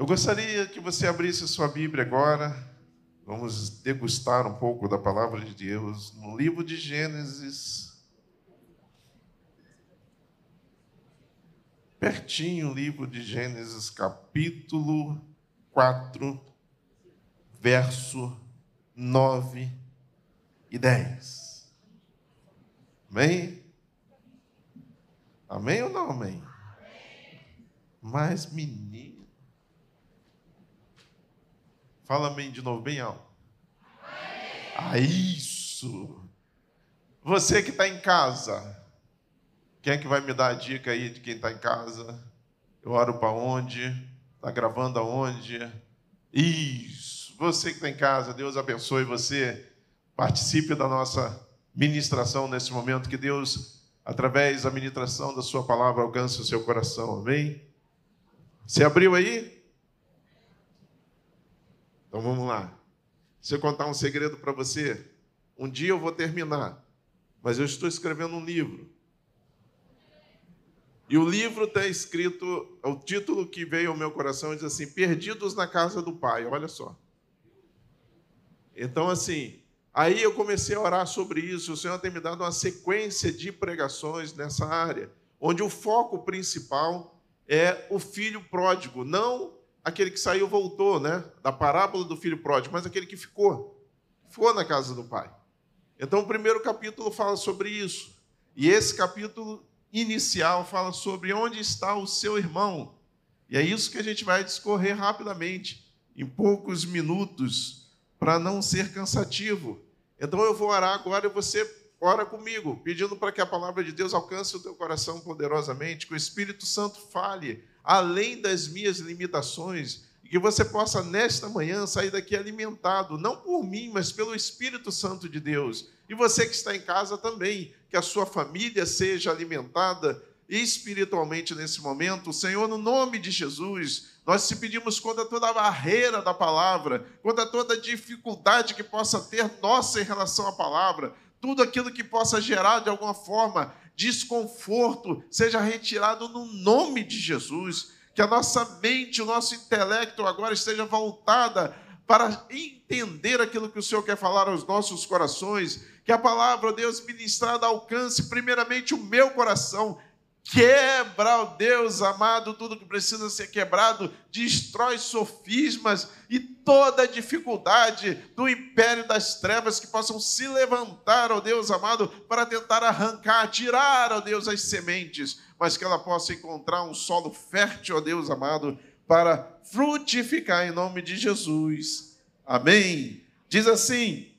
Eu gostaria que você abrisse sua Bíblia agora. Vamos degustar um pouco da palavra de Deus no livro de Gênesis. Pertinho, livro de Gênesis, capítulo 4, verso 9 e 10. Amém? Amém ou não amém? Mas, menino. Fala amém de novo, bem alto. Ah, isso. Você que está em casa, quem é que vai me dar a dica aí de quem está em casa? Eu oro para onde? Está gravando aonde? Isso. Você que está em casa, Deus abençoe você. Participe da nossa ministração nesse momento. Que Deus, através da ministração da Sua palavra, alcance o seu coração. Amém? Você abriu aí? Então vamos lá. Se eu contar um segredo para você, um dia eu vou terminar, mas eu estou escrevendo um livro. E o livro está escrito, o título que veio ao meu coração diz assim: Perdidos na casa do Pai. Olha só. Então, assim, aí eu comecei a orar sobre isso. O Senhor tem me dado uma sequência de pregações nessa área, onde o foco principal é o filho pródigo, não aquele que saiu voltou, né? Da parábola do filho pródigo, mas aquele que ficou, ficou na casa do pai. Então, o primeiro capítulo fala sobre isso. E esse capítulo inicial fala sobre onde está o seu irmão. E é isso que a gente vai discorrer rapidamente, em poucos minutos, para não ser cansativo. Então, eu vou orar agora e você ora comigo, pedindo para que a palavra de Deus alcance o teu coração poderosamente, que o Espírito Santo fale além das minhas limitações, e que você possa, nesta manhã, sair daqui alimentado, não por mim, mas pelo Espírito Santo de Deus. E você que está em casa também, que a sua família seja alimentada espiritualmente nesse momento. Senhor, no nome de Jesus, nós te pedimos contra toda a barreira da palavra, contra toda a dificuldade que possa ter nossa em relação à palavra, tudo aquilo que possa gerar de alguma forma desconforto seja retirado no nome de Jesus. Que a nossa mente, o nosso intelecto agora esteja voltada para entender aquilo que o Senhor quer falar aos nossos corações. Que a palavra, Deus, ministrada alcance primeiramente o meu coração Quebra, ó Deus amado, tudo que precisa ser quebrado, destrói sofismas e toda dificuldade do império das trevas que possam se levantar, ó Deus amado, para tentar arrancar, tirar, ó Deus, as sementes, mas que ela possa encontrar um solo fértil, ó Deus amado, para frutificar em nome de Jesus. Amém. Diz assim,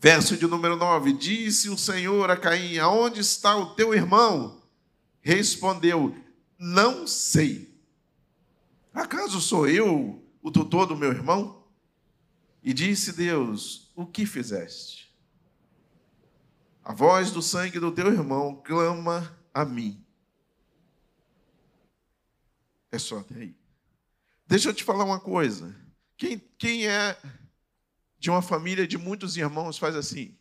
verso de número 9: Disse o Senhor a Caim: Aonde está o teu irmão? Respondeu: Não sei. Acaso sou eu o tutor do meu irmão? E disse Deus: O que fizeste? A voz do sangue do teu irmão clama a mim. É só até aí. Deixa eu te falar uma coisa. Quem, quem é de uma família de muitos irmãos faz assim?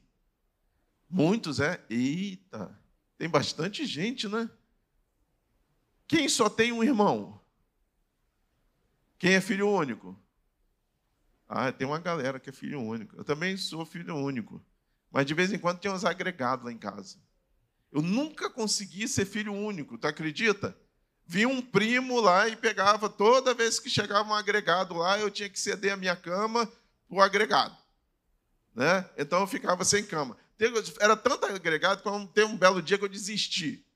Muitos é? Eita, tem bastante gente, né? Quem só tem um irmão? Quem é filho único? Ah, tem uma galera que é filho único. Eu também sou filho único. Mas de vez em quando tem uns agregados lá em casa. Eu nunca consegui ser filho único, tu acredita? Vi um primo lá e pegava, toda vez que chegava um agregado lá, eu tinha que ceder a minha cama para o agregado. Né? Então eu ficava sem cama. Era tanto agregado que tem um belo dia que eu desisti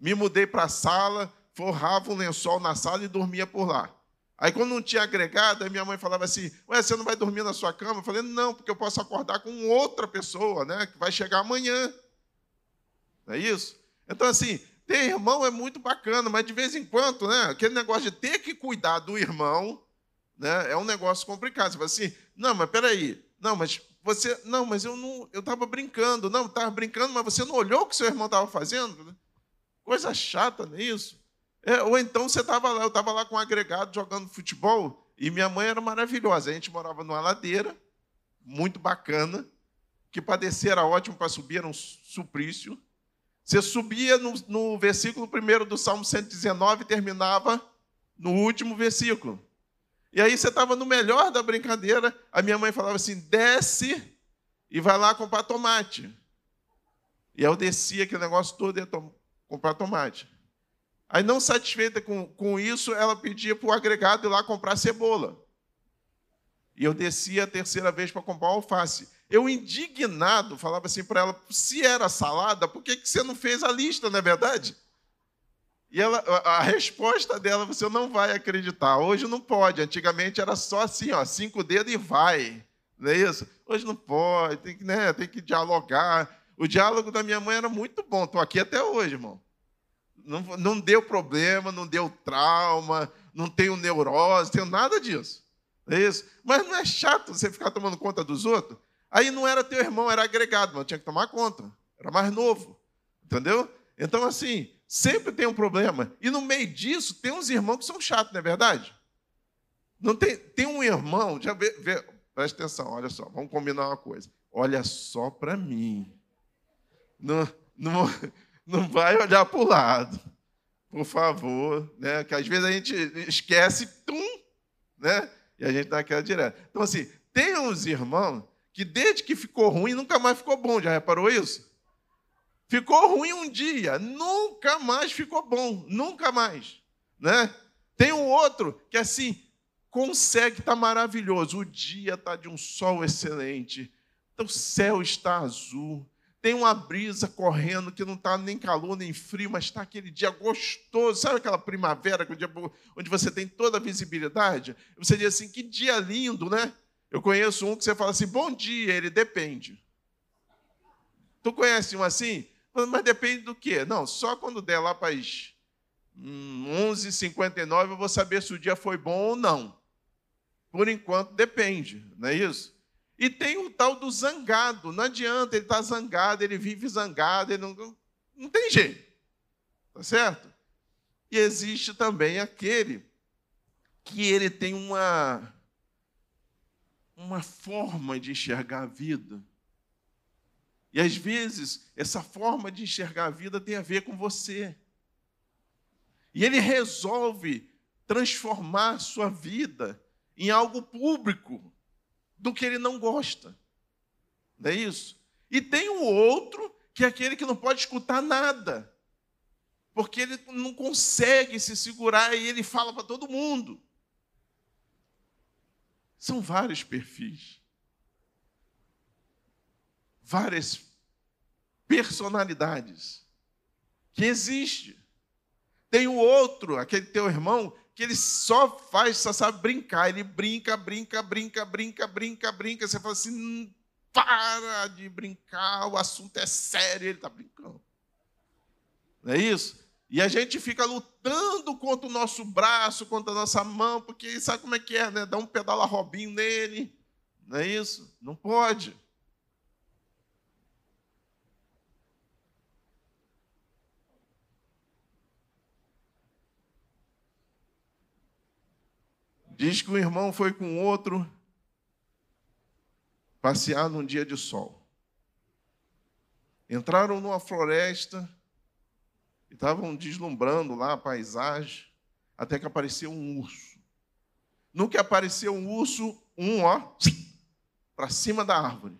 me mudei para a sala, forrava um lençol na sala e dormia por lá. Aí, quando não tinha agregado, minha mãe falava assim: Ué, você não vai dormir na sua cama? Eu falei: Não, porque eu posso acordar com outra pessoa, né, que vai chegar amanhã. Não é isso? Então, assim, ter irmão é muito bacana, mas de vez em quando, né, aquele negócio de ter que cuidar do irmão, né, é um negócio complicado. Você fala assim: Não, mas peraí, não, mas você, não, mas eu não, eu estava brincando, não, estava brincando, mas você não olhou o que seu irmão estava fazendo? Coisa chata, não é isso? É, ou então você estava lá, eu estava lá com um agregado jogando futebol e minha mãe era maravilhosa. A gente morava numa ladeira, muito bacana, que para descer era ótimo, para subir era um suplício. Você subia no, no versículo 1 do Salmo 119 e terminava no último versículo. E aí você estava no melhor da brincadeira, a minha mãe falava assim: desce e vai lá comprar tomate. E eu descia aquele negócio todo ia comprar tomate. Aí, não satisfeita com, com isso, ela pedia para o agregado ir lá comprar cebola. E eu descia a terceira vez para comprar alface. Eu, indignado, falava assim para ela: se era salada, por que, que você não fez a lista, não é verdade? E ela, a resposta dela, você não vai acreditar. Hoje não pode. Antigamente era só assim, ó, cinco dedos e vai. Não é isso? Hoje não pode, tem que, né, tem que dialogar. O diálogo da minha mãe era muito bom. Estou aqui até hoje, irmão. Não, não deu problema, não deu trauma, não tenho neurose, tenho nada disso. É isso? Mas não é chato você ficar tomando conta dos outros? Aí não era teu irmão, era agregado, mas tinha que tomar conta. Era mais novo. Entendeu? Então, assim, sempre tem um problema. E no meio disso, tem uns irmãos que são chatos, não é verdade? Não tem, tem um irmão, já vê, vê, presta atenção, olha só, vamos combinar uma coisa. Olha só para mim. Não, não, não vai olhar para o lado, por favor, né? Que às vezes a gente esquece, tum, né? E a gente dá aquela direta. Então, assim, tem uns irmãos que desde que ficou ruim, nunca mais ficou bom. Já reparou isso? Ficou ruim um dia, nunca mais ficou bom, nunca mais, né? Tem um outro que assim consegue estar tá maravilhoso. O dia está de um sol excelente, o céu está azul, tem uma brisa correndo que não está nem calor nem frio, mas está aquele dia gostoso. Sabe aquela primavera onde você tem toda a visibilidade? Você diz assim: que dia lindo, né? Eu conheço um que você fala assim: bom dia, ele depende. Tu conhece um assim? Mas depende do quê? Não, só quando der lá para as 11h59 eu vou saber se o dia foi bom ou não. Por enquanto, depende, não é isso? E tem o tal do zangado. Não adianta, ele está zangado, ele vive zangado, ele não, não tem jeito. Tá certo? E existe também aquele que ele tem uma, uma forma de enxergar a vida. E às vezes, essa forma de enxergar a vida tem a ver com você. E ele resolve transformar sua vida em algo público do que ele não gosta. Não é isso? E tem o outro, que é aquele que não pode escutar nada, porque ele não consegue se segurar e ele fala para todo mundo. São vários perfis, várias personalidades que existe. Tem o outro, aquele teu irmão, que ele só faz, só sabe brincar. Ele brinca, brinca, brinca, brinca, brinca, brinca. Você fala assim, hum, para de brincar, o assunto é sério. Ele está brincando. Não é isso? E a gente fica lutando contra o nosso braço, contra a nossa mão, porque sabe como é que é, né? Dá um pedala robinho nele. Não é isso? Não pode. Diz que um irmão foi com outro passear num dia de sol. Entraram numa floresta e estavam deslumbrando lá a paisagem, até que apareceu um urso. No que apareceu um urso, um, ó, para cima da árvore.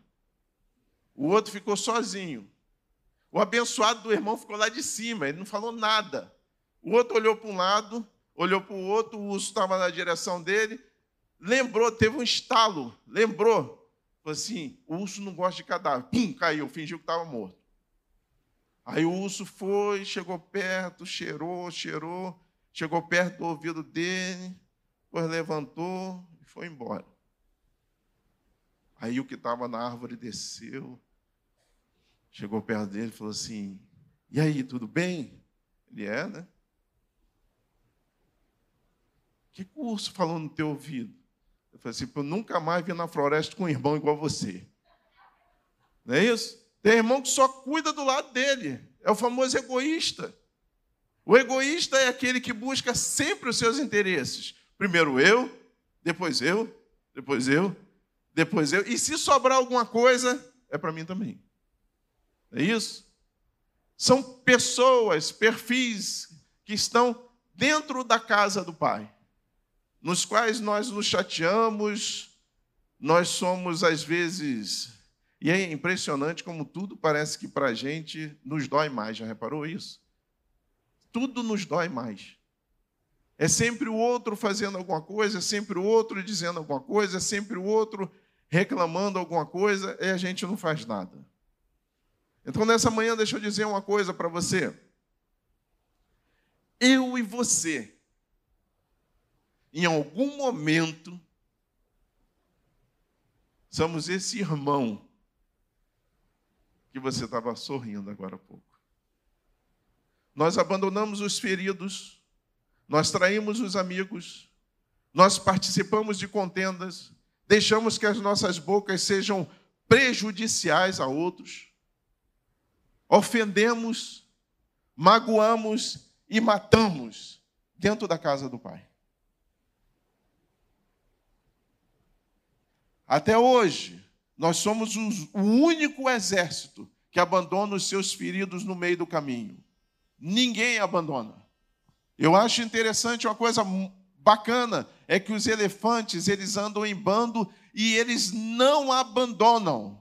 O outro ficou sozinho. O abençoado do irmão ficou lá de cima, ele não falou nada. O outro olhou para um lado, olhou para o outro, o urso estava na direção dele, lembrou, teve um estalo, lembrou. Falou assim: o urso não gosta de cadáver. Pum, caiu, fingiu que estava morto. Aí o urso foi, chegou perto, cheirou, cheirou, chegou perto do ouvido dele, depois levantou e foi embora. Aí o que estava na árvore desceu, chegou perto dele e falou assim: E aí, tudo bem? Ele é, né? Que, que o urso falou no teu ouvido? Eu falei assim, eu nunca mais vi na floresta com um irmão igual você. Não é isso? Tem irmão que só cuida do lado dele. É o famoso egoísta. O egoísta é aquele que busca sempre os seus interesses. Primeiro eu, depois eu, depois eu, depois eu. E se sobrar alguma coisa, é para mim também. É isso? São pessoas, perfis que estão dentro da casa do Pai, nos quais nós nos chateamos, nós somos às vezes. E é impressionante como tudo parece que para a gente nos dói mais, já reparou isso? Tudo nos dói mais. É sempre o outro fazendo alguma coisa, é sempre o outro dizendo alguma coisa, é sempre o outro reclamando alguma coisa e a gente não faz nada. Então, nessa manhã, deixa eu dizer uma coisa para você. Eu e você, em algum momento, somos esse irmão que você estava sorrindo agora há pouco. Nós abandonamos os feridos, nós traímos os amigos, nós participamos de contendas, deixamos que as nossas bocas sejam prejudiciais a outros, ofendemos, magoamos e matamos dentro da casa do Pai. Até hoje, nós somos o único exército que abandona os seus feridos no meio do caminho. Ninguém abandona. Eu acho interessante uma coisa bacana é que os elefantes eles andam em bando e eles não abandonam.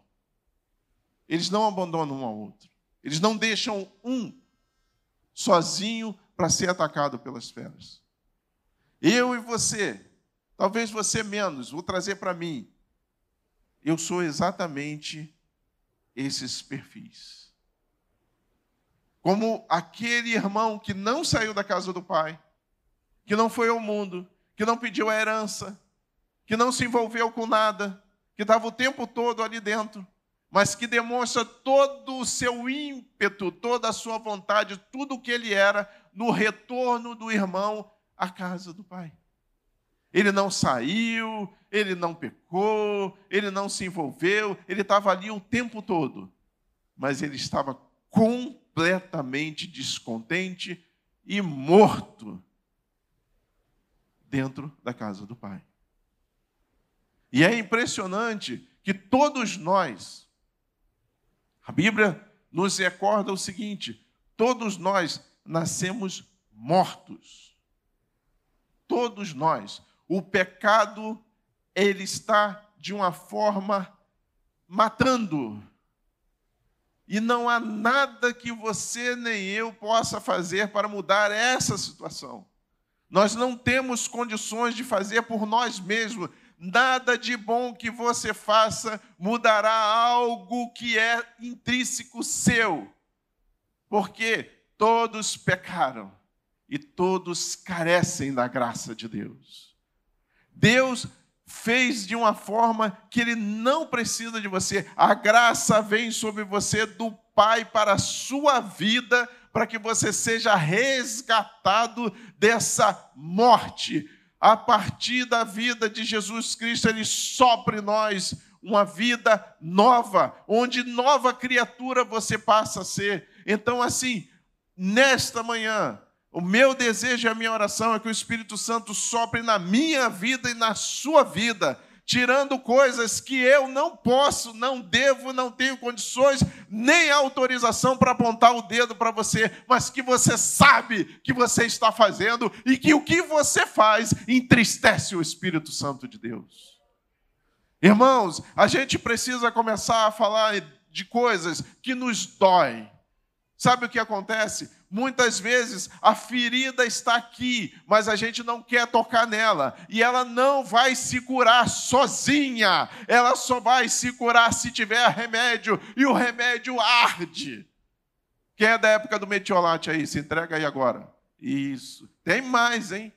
Eles não abandonam um ao outro. Eles não deixam um sozinho para ser atacado pelas feras. Eu e você, talvez você menos, vou trazer para mim eu sou exatamente esses perfis. Como aquele irmão que não saiu da casa do pai, que não foi ao mundo, que não pediu a herança, que não se envolveu com nada, que estava o tempo todo ali dentro, mas que demonstra todo o seu ímpeto, toda a sua vontade, tudo o que ele era no retorno do irmão à casa do pai. Ele não saiu, ele não pecou, ele não se envolveu, ele estava ali o tempo todo. Mas ele estava completamente descontente e morto dentro da casa do Pai. E é impressionante que todos nós, a Bíblia nos recorda o seguinte: todos nós nascemos mortos. Todos nós o pecado ele está de uma forma matando. E não há nada que você nem eu possa fazer para mudar essa situação. Nós não temos condições de fazer por nós mesmos. Nada de bom que você faça mudará algo que é intrínseco seu. Porque todos pecaram e todos carecem da graça de Deus. Deus fez de uma forma que ele não precisa de você. A graça vem sobre você do Pai para a sua vida, para que você seja resgatado dessa morte. A partir da vida de Jesus Cristo, ele sopra em nós uma vida nova, onde nova criatura você passa a ser. Então, assim, nesta manhã, o meu desejo e a minha oração é que o Espírito Santo sopre na minha vida e na sua vida, tirando coisas que eu não posso, não devo, não tenho condições, nem autorização para apontar o dedo para você, mas que você sabe que você está fazendo e que o que você faz entristece o Espírito Santo de Deus. Irmãos, a gente precisa começar a falar de coisas que nos dói. Sabe o que acontece? Muitas vezes a ferida está aqui, mas a gente não quer tocar nela, e ela não vai se curar sozinha, ela só vai se curar se tiver remédio, e o remédio arde. Quem é da época do metiolate aí? Se entrega aí agora. Isso. Tem mais, hein?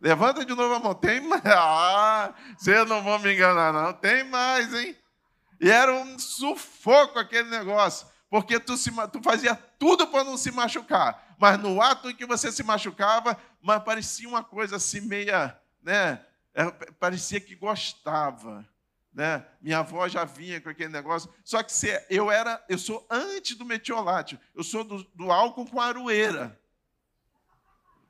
Levanta de novo a mão. Tem mais. Ah, vocês não vão me enganar, não. Tem mais, hein? E era um sufoco aquele negócio porque tu, se, tu fazia tudo para não se machucar. Mas no ato em que você se machucava, mas parecia uma coisa assim meia, né? É, parecia que gostava. Né? Minha avó já vinha com aquele negócio. Só que se, eu era, eu sou antes do metiolate, eu sou do, do álcool com aroeira.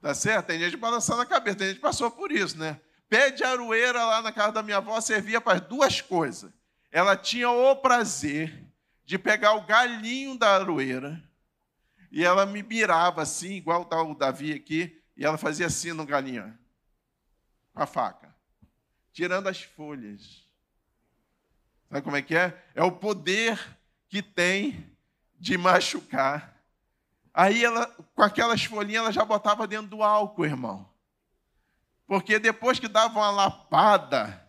Tá certo? Tem gente balançando a cabeça, tem gente que passou por isso, né? Pé de aroeira lá na casa da minha avó servia para duas coisas. Ela tinha o prazer de pegar o galinho da aroeira e ela me mirava assim, igual está o Davi aqui, e ela fazia assim no galinho, com a faca, tirando as folhas. Sabe como é que é? É o poder que tem de machucar. Aí ela, com aquelas folhinhas, ela já botava dentro do álcool, irmão. Porque depois que dava uma lapada,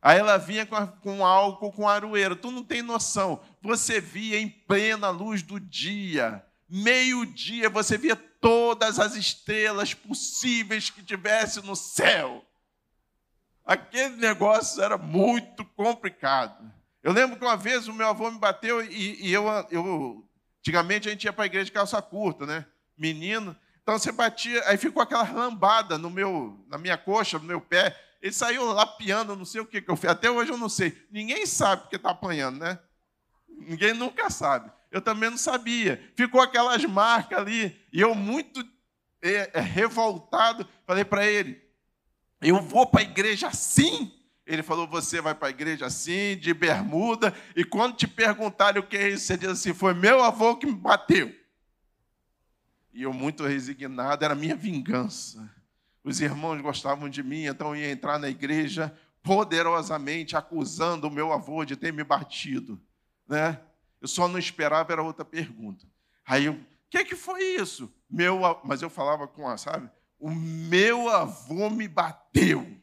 aí ela vinha com, a, com álcool, com aroeiro. Tu não tem noção. Você via em plena luz do dia, meio-dia, você via todas as estrelas possíveis que tivesse no céu. Aquele negócio era muito complicado. Eu lembro que uma vez o meu avô me bateu e, e eu, eu. Antigamente a gente ia para a igreja de calça curta, né? Menino. Então você batia, aí ficou aquela lambada no meu, na minha coxa, no meu pé. Ele saiu lapiando, não sei o que, que eu fiz. Até hoje eu não sei. Ninguém sabe porque está apanhando, né? Ninguém nunca sabe. Eu também não sabia. Ficou aquelas marcas ali. E eu, muito é, é, revoltado, falei para ele: Eu vou para a igreja assim. Ele falou: Você vai para a igreja assim, de bermuda, e quando te perguntarem o que é isso, você diz assim: Foi meu avô que me bateu. E eu, muito resignado, era minha vingança. Os irmãos gostavam de mim, então eu ia entrar na igreja poderosamente acusando o meu avô de ter me batido. Né? Eu só não esperava, era outra pergunta. Aí, o que, que foi isso? Meu, mas eu falava com a, sabe? O meu avô me bateu.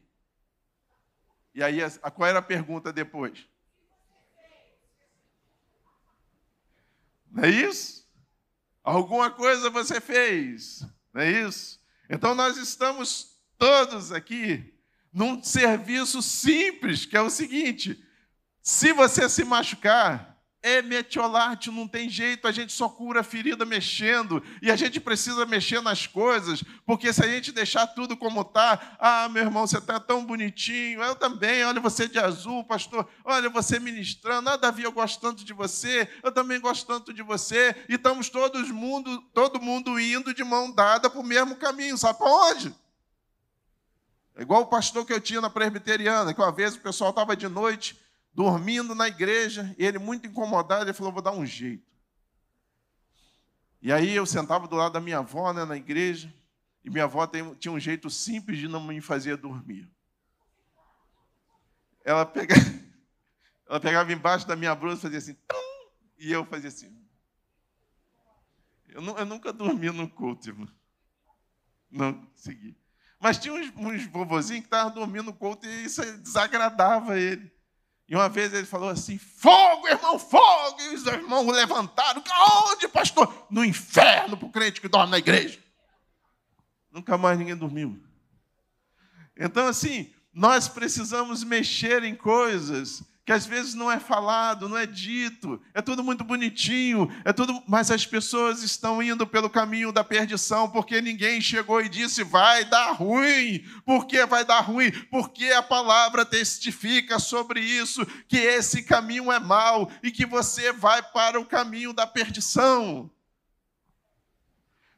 E aí, qual era a pergunta depois? Não é isso? Alguma coisa você fez, não é isso? Então nós estamos todos aqui num serviço simples, que é o seguinte: se você se machucar, é metiolate, não tem jeito, a gente só cura a ferida mexendo, e a gente precisa mexer nas coisas, porque se a gente deixar tudo como está, ah, meu irmão, você está tão bonitinho, eu também, olha você de azul, pastor, olha você ministrando, ah, Davi, eu gosto tanto de você, eu também gosto tanto de você, e estamos todos mundo, todo mundo indo de mão dada para o mesmo caminho, sabe para onde? É igual o pastor que eu tinha na presbiteriana, que uma vez o pessoal estava de noite, dormindo na igreja, ele, muito incomodado, ele falou: Vou dar um jeito. E aí eu sentava do lado da minha avó né, na igreja, e minha avó tinha um jeito simples de não me fazer dormir. Ela pegava, ela pegava embaixo da minha blusa e fazia assim, e eu fazia assim. Eu, eu nunca dormi no culto, irmão. Não consegui. Mas tinha uns, uns vovozinhos que estavam dormindo no culto e isso desagradava ele. E uma vez ele falou assim: fogo, irmão, fogo! E os irmãos levantaram. Onde, pastor? No inferno, para o crente que dorme na igreja. Nunca mais ninguém dormiu. Então, assim, nós precisamos mexer em coisas que às vezes não é falado, não é dito, é tudo muito bonitinho, é tudo, mas as pessoas estão indo pelo caminho da perdição porque ninguém chegou e disse vai dar ruim. Por que vai dar ruim? Porque a palavra testifica sobre isso, que esse caminho é mau e que você vai para o caminho da perdição.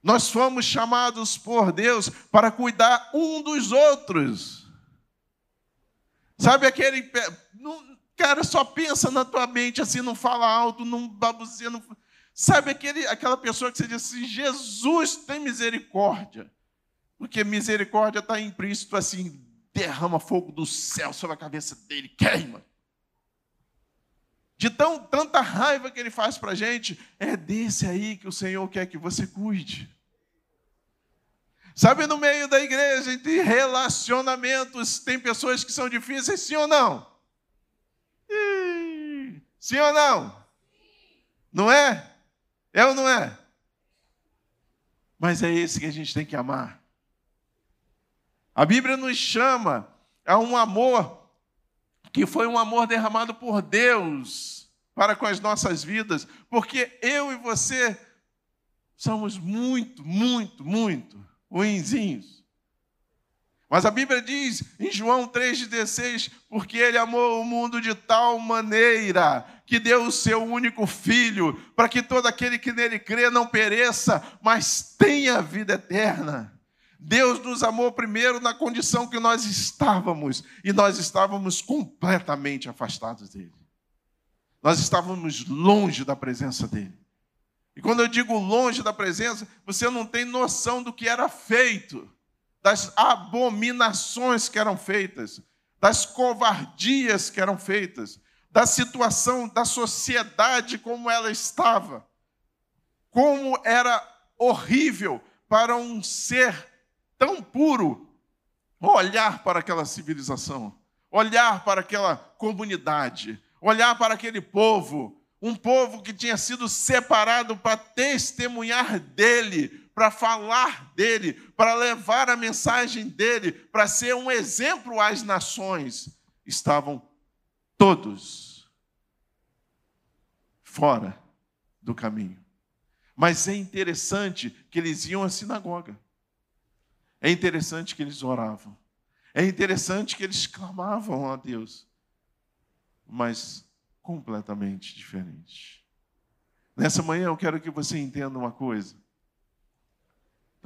Nós fomos chamados por Deus para cuidar um dos outros. Sabe aquele Cara, só pensa na tua mente assim, não fala alto, não babuzeia. Não... Sabe aquele, aquela pessoa que você diz assim: Jesus tem misericórdia. Porque misericórdia está implícito assim: derrama fogo do céu sobre a cabeça dele, queima. De tão, tanta raiva que ele faz para a gente, é desse aí que o Senhor quer que você cuide. Sabe, no meio da igreja, entre relacionamentos, tem pessoas que são difíceis, sim ou não? Sim ou não? Não é? É ou não é? Mas é esse que a gente tem que amar. A Bíblia nos chama a um amor que foi um amor derramado por Deus para com as nossas vidas, porque eu e você somos muito, muito, muito ruinzinhos. Mas a Bíblia diz em João 3,16: porque ele amou o mundo de tal maneira que deu o seu único filho, para que todo aquele que nele crê não pereça, mas tenha vida eterna. Deus nos amou primeiro na condição que nós estávamos, e nós estávamos completamente afastados dele. Nós estávamos longe da presença dele. E quando eu digo longe da presença, você não tem noção do que era feito, das abominações que eram feitas, das covardias que eram feitas, da situação da sociedade como ela estava. Como era horrível para um ser tão puro olhar para aquela civilização, olhar para aquela comunidade, olhar para aquele povo, um povo que tinha sido separado para testemunhar dele, para falar dele, para levar a mensagem dele, para ser um exemplo às nações, estavam todos fora do caminho. Mas é interessante que eles iam à sinagoga. É interessante que eles oravam. É interessante que eles clamavam a Deus. Mas completamente diferente. Nessa manhã eu quero que você entenda uma coisa.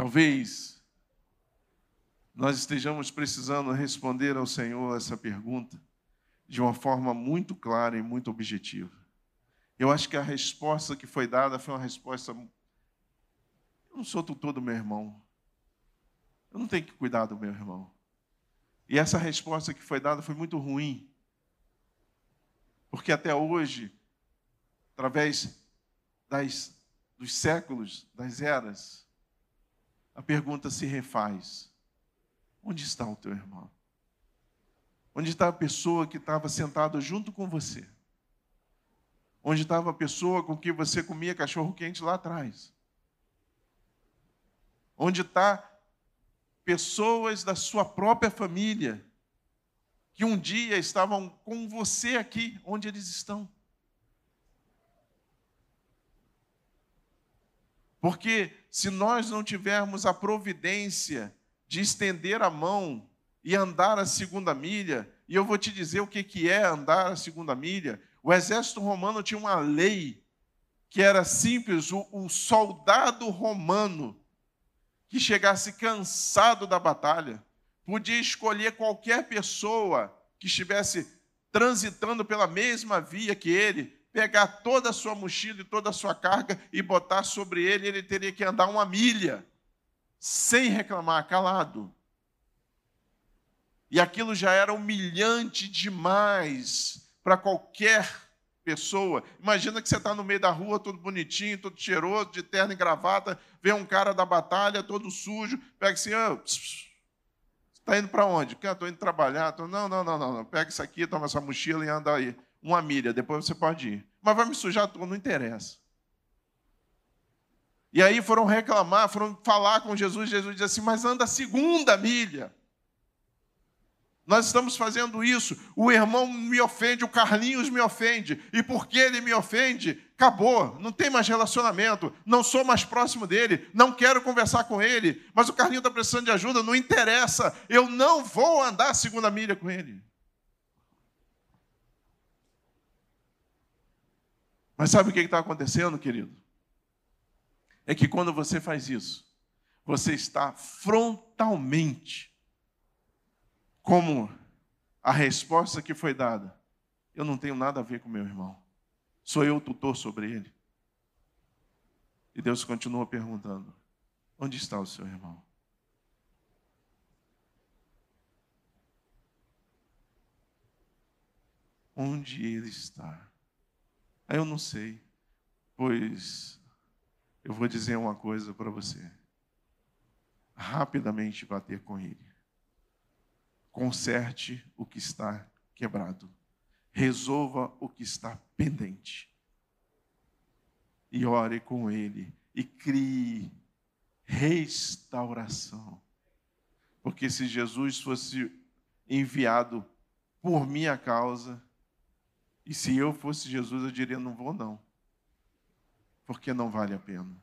Talvez nós estejamos precisando responder ao Senhor essa pergunta de uma forma muito clara e muito objetiva. Eu acho que a resposta que foi dada foi uma resposta. Eu não sou tutor do meu irmão. Eu não tenho que cuidar do meu irmão. E essa resposta que foi dada foi muito ruim. Porque até hoje, através das, dos séculos, das eras, a pergunta se refaz: onde está o teu irmão? Onde está a pessoa que estava sentada junto com você? onde estava a pessoa com quem você comia cachorro quente lá atrás. Onde está pessoas da sua própria família que um dia estavam com você aqui, onde eles estão. Porque se nós não tivermos a providência de estender a mão e andar a segunda milha, e eu vou te dizer o que é andar a segunda milha, o exército romano tinha uma lei que era simples: o, o soldado romano que chegasse cansado da batalha podia escolher qualquer pessoa que estivesse transitando pela mesma via que ele, pegar toda a sua mochila e toda a sua carga e botar sobre ele, ele teria que andar uma milha, sem reclamar, calado. E aquilo já era humilhante demais para qualquer pessoa. Imagina que você está no meio da rua, todo bonitinho, todo cheiroso, de terno e gravata, vê um cara da batalha, todo sujo, pega assim, oh, está indo para onde? Estou indo trabalhar. Tô... Não, não, não, não, não, pega isso aqui, toma essa mochila e anda aí. Uma milha, depois você pode ir. Mas vai me sujar tudo, não interessa. E aí foram reclamar, foram falar com Jesus, Jesus disse assim, mas anda a segunda milha. Nós estamos fazendo isso. O irmão me ofende, o Carlinhos me ofende. E porque ele me ofende, acabou. Não tem mais relacionamento. Não sou mais próximo dele. Não quero conversar com ele. Mas o Carlinhos está precisando de ajuda. Não interessa. Eu não vou andar a segunda milha com ele. Mas sabe o que está acontecendo, querido? É que quando você faz isso, você está frontalmente como a resposta que foi dada, eu não tenho nada a ver com meu irmão. Sou eu o tutor sobre ele. E Deus continua perguntando: onde está o seu irmão? Onde ele está? Aí eu não sei, pois eu vou dizer uma coisa para você. Rapidamente bater com ele conserte o que está quebrado, resolva o que está pendente, e ore com Ele, e crie restauração. Porque se Jesus fosse enviado por minha causa, e se eu fosse Jesus, eu diria: não vou, não, porque não vale a pena.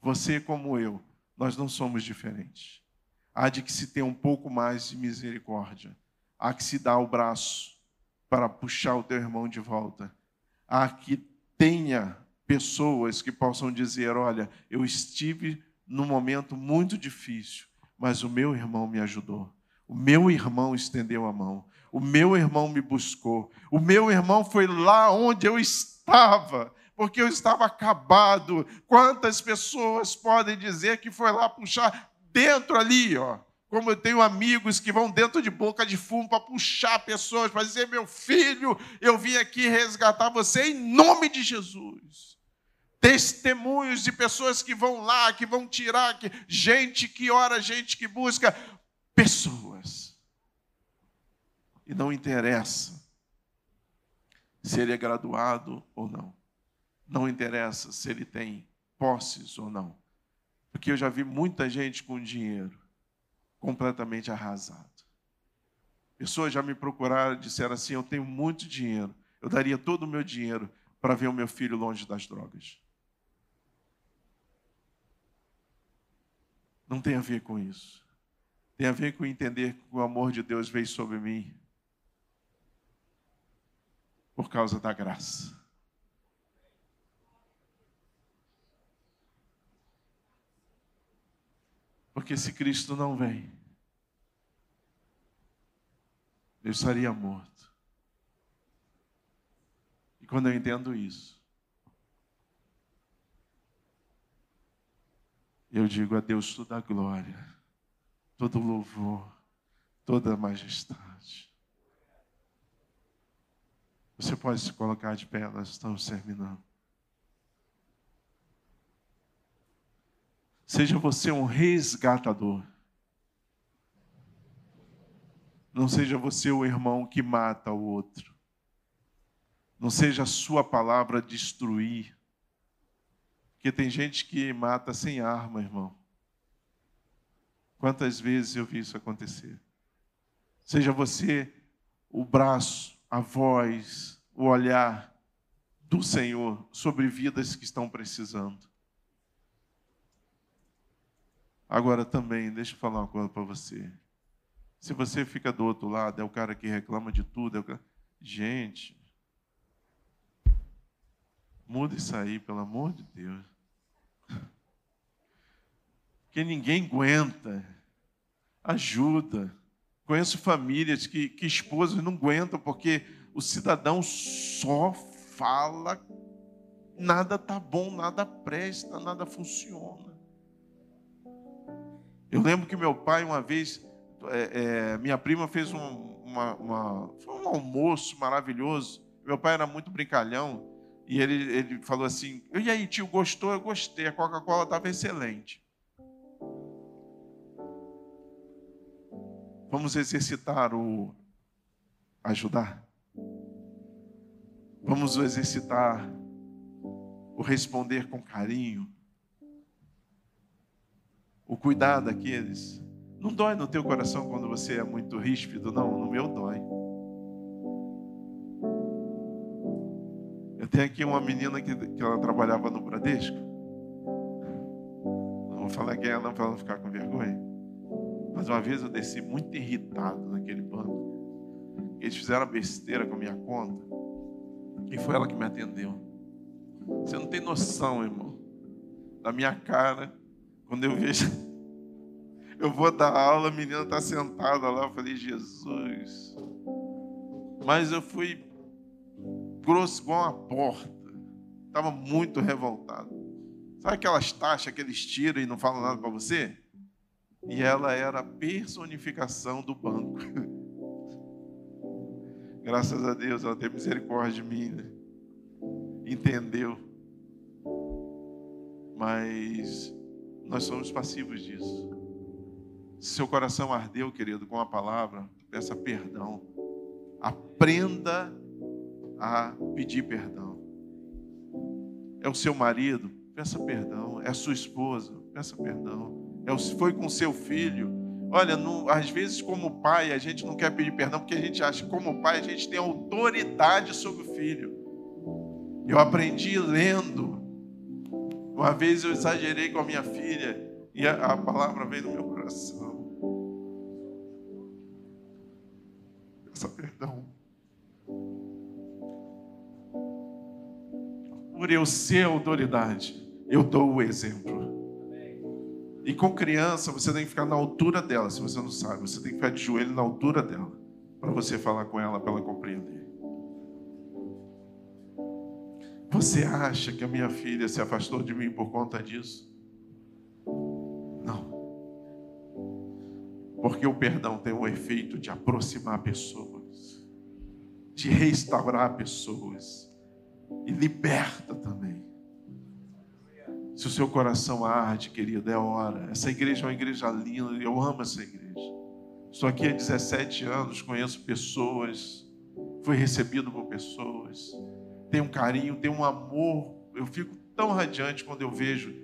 Você, como eu, nós não somos diferentes. Há de que se ter um pouco mais de misericórdia, há que se dar o braço para puxar o teu irmão de volta, há que tenha pessoas que possam dizer: Olha, eu estive num momento muito difícil, mas o meu irmão me ajudou, o meu irmão estendeu a mão, o meu irmão me buscou, o meu irmão foi lá onde eu estava porque eu estava acabado. Quantas pessoas podem dizer que foi lá puxar dentro ali, ó? Como eu tenho amigos que vão dentro de boca de fumo para puxar pessoas, para dizer: meu filho, eu vim aqui resgatar você em nome de Jesus. Testemunhos de pessoas que vão lá, que vão tirar, que, gente que ora, gente que busca, pessoas. E não interessa se ele é graduado ou não. Não interessa se ele tem posses ou não. Porque eu já vi muita gente com dinheiro completamente arrasado. Pessoas já me procuraram e disseram assim: Eu tenho muito dinheiro, eu daria todo o meu dinheiro para ver o meu filho longe das drogas. Não tem a ver com isso. Tem a ver com entender que o amor de Deus veio sobre mim por causa da graça. Porque se Cristo não vem, eu estaria morto. E quando eu entendo isso, eu digo a Deus toda a glória, todo louvor, toda majestade. Você pode se colocar de pé, nós estamos terminando. Seja você um resgatador. Não seja você o irmão que mata o outro. Não seja a sua palavra destruir. Porque tem gente que mata sem arma, irmão. Quantas vezes eu vi isso acontecer? Seja você o braço, a voz, o olhar do Senhor sobre vidas que estão precisando. Agora também, deixa eu falar uma coisa para você. Se você fica do outro lado, é o cara que reclama de tudo, é cara... gente, muda isso aí, pelo amor de Deus. Porque ninguém aguenta. Ajuda. Conheço famílias que, que esposas não aguentam porque o cidadão só fala, nada tá bom, nada presta, nada funciona. Eu lembro que meu pai, uma vez, é, é, minha prima fez um, uma, uma, um almoço maravilhoso. Meu pai era muito brincalhão. E ele, ele falou assim: E aí, tio, gostou? Eu gostei. A Coca-Cola estava excelente. Vamos exercitar o ajudar. Vamos exercitar o responder com carinho o cuidar daqueles. Não dói no teu coração quando você é muito ríspido, não, no meu dói. Eu tenho aqui uma menina que, que ela trabalhava no Bradesco. Não vou falar quem é não para não ficar com vergonha. Mas uma vez eu desci muito irritado naquele banco. Eles fizeram besteira com a minha conta. E foi ela que me atendeu. Você não tem noção, irmão, da minha cara quando eu vejo, eu vou dar aula, a menina está sentada lá, eu falei, Jesus. Mas eu fui grosso igual uma porta. Estava muito revoltado. Sabe aquelas taxas que eles tiram e não falam nada para você? E ela era a personificação do banco. Graças a Deus, ela teve misericórdia de mim. Né? Entendeu. Mas nós somos passivos disso. Se seu coração ardeu, querido, com a palavra, peça perdão. Aprenda a pedir perdão. É o seu marido, peça perdão. É a sua esposa, peça perdão. É foi com seu filho. Olha, às vezes, como pai, a gente não quer pedir perdão porque a gente acha que, como pai, a gente tem autoridade sobre o filho. Eu aprendi lendo uma vez eu exagerei com a minha filha e a, a palavra veio no meu coração. Peça perdão. Por eu ser autoridade, eu dou o exemplo. E com criança, você tem que ficar na altura dela, se você não sabe. Você tem que ficar de joelho na altura dela, para você falar com ela, para ela compreender. Você acha que a minha filha se afastou de mim por conta disso? Não. Porque o perdão tem o efeito de aproximar pessoas, de restaurar pessoas e liberta também. Se o seu coração arde, querido, é hora. Essa igreja é uma igreja linda, eu amo essa igreja. Estou aqui há 17 anos, conheço pessoas, fui recebido por pessoas tem um carinho, tem um amor. Eu fico tão radiante quando eu vejo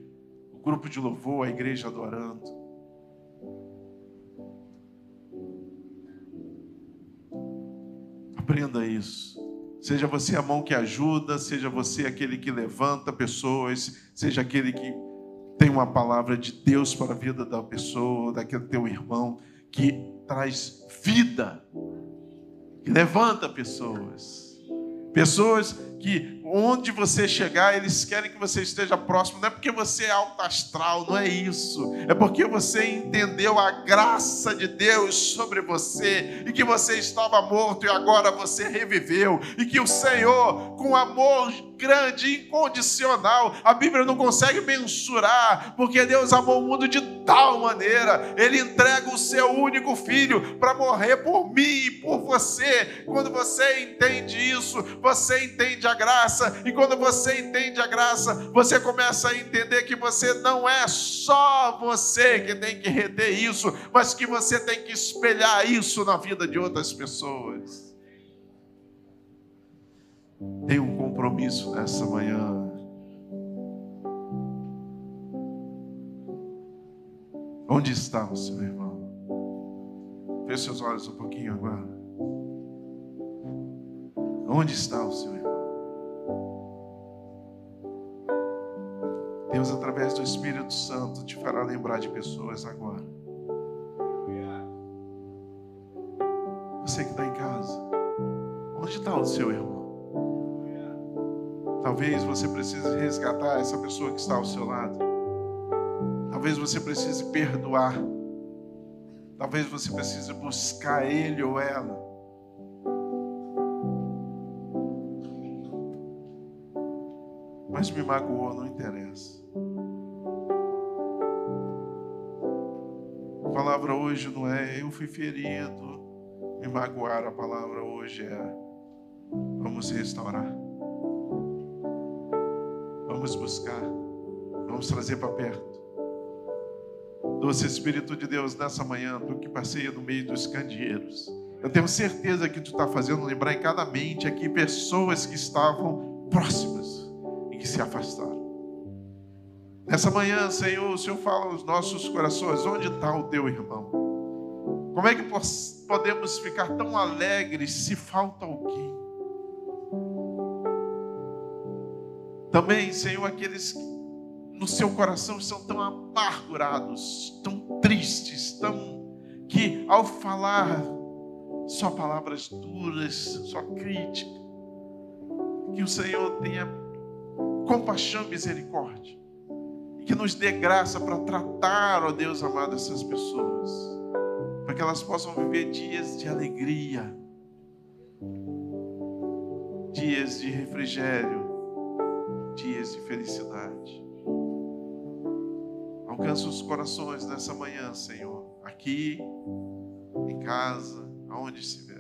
o grupo de louvor, a igreja adorando. Aprenda isso. Seja você a mão que ajuda, seja você aquele que levanta pessoas, seja aquele que tem uma palavra de Deus para a vida da pessoa, daquele teu irmão, que traz vida, que levanta pessoas. Pessoas que onde você chegar, eles querem que você esteja próximo, não é porque você é alto astral, não é isso. É porque você entendeu a graça de Deus sobre você e que você estava morto e agora você reviveu e que o Senhor, com amor grande, incondicional, a Bíblia não consegue mensurar, porque Deus amou o mundo de tal maneira, ele entrega o seu único filho para morrer por mim e por você. Quando você entende isso, você entende a graça, e quando você entende a graça, você começa a entender que você não é só você que tem que reter isso, mas que você tem que espelhar isso na vida de outras pessoas. Tem um compromisso nessa manhã. Onde está o seu irmão? Feche seus olhos um pouquinho agora. Onde está o seu irmão? Deus, através do Espírito Santo, te fará lembrar de pessoas agora. Você que está em casa, onde está o seu irmão? Talvez você precise resgatar essa pessoa que está ao seu lado. Talvez você precise perdoar. Talvez você precise buscar ele ou ela. Mas me magoou, não interessa. A palavra hoje não é eu fui ferido, me magoar. A palavra hoje é vamos restaurar. Vamos buscar. Vamos trazer para perto. Doce Espírito de Deus, nessa manhã, tu que passeia no meio dos candeeiros. Eu tenho certeza que tu está fazendo lembrar em cada mente aqui pessoas que estavam próximas se afastaram. Nessa manhã, Senhor, o Senhor fala aos nossos corações: onde está o teu irmão? Como é que podemos ficar tão alegres se falta alguém? Também, Senhor, aqueles que no seu coração estão tão amargurados, tão tristes, tão que ao falar só palavras duras, só crítica, que o Senhor tenha compaixão e misericórdia. Que nos dê graça para tratar, ó Deus amado, essas pessoas, para que elas possam viver dias de alegria, dias de refrigério, dias de felicidade. Alcança os corações nessa manhã, Senhor, aqui, em casa, aonde estiver.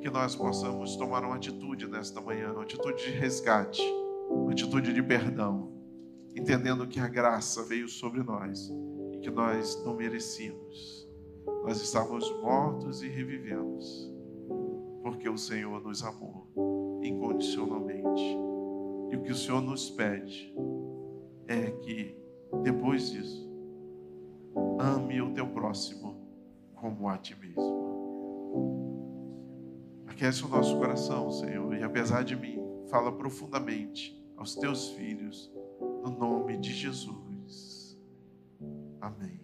Que nós possamos tomar uma atitude nesta manhã, uma atitude de resgate, uma atitude de perdão entendendo que a graça veio sobre nós e que nós não merecíamos. Nós estávamos mortos e revivemos, porque o Senhor nos amou incondicionalmente. E o que o Senhor nos pede é que, depois disso, ame o teu próximo como a ti mesmo. Aquece o nosso coração, Senhor, e apesar de mim, fala profundamente aos teus filhos no nome de Jesus. Amém.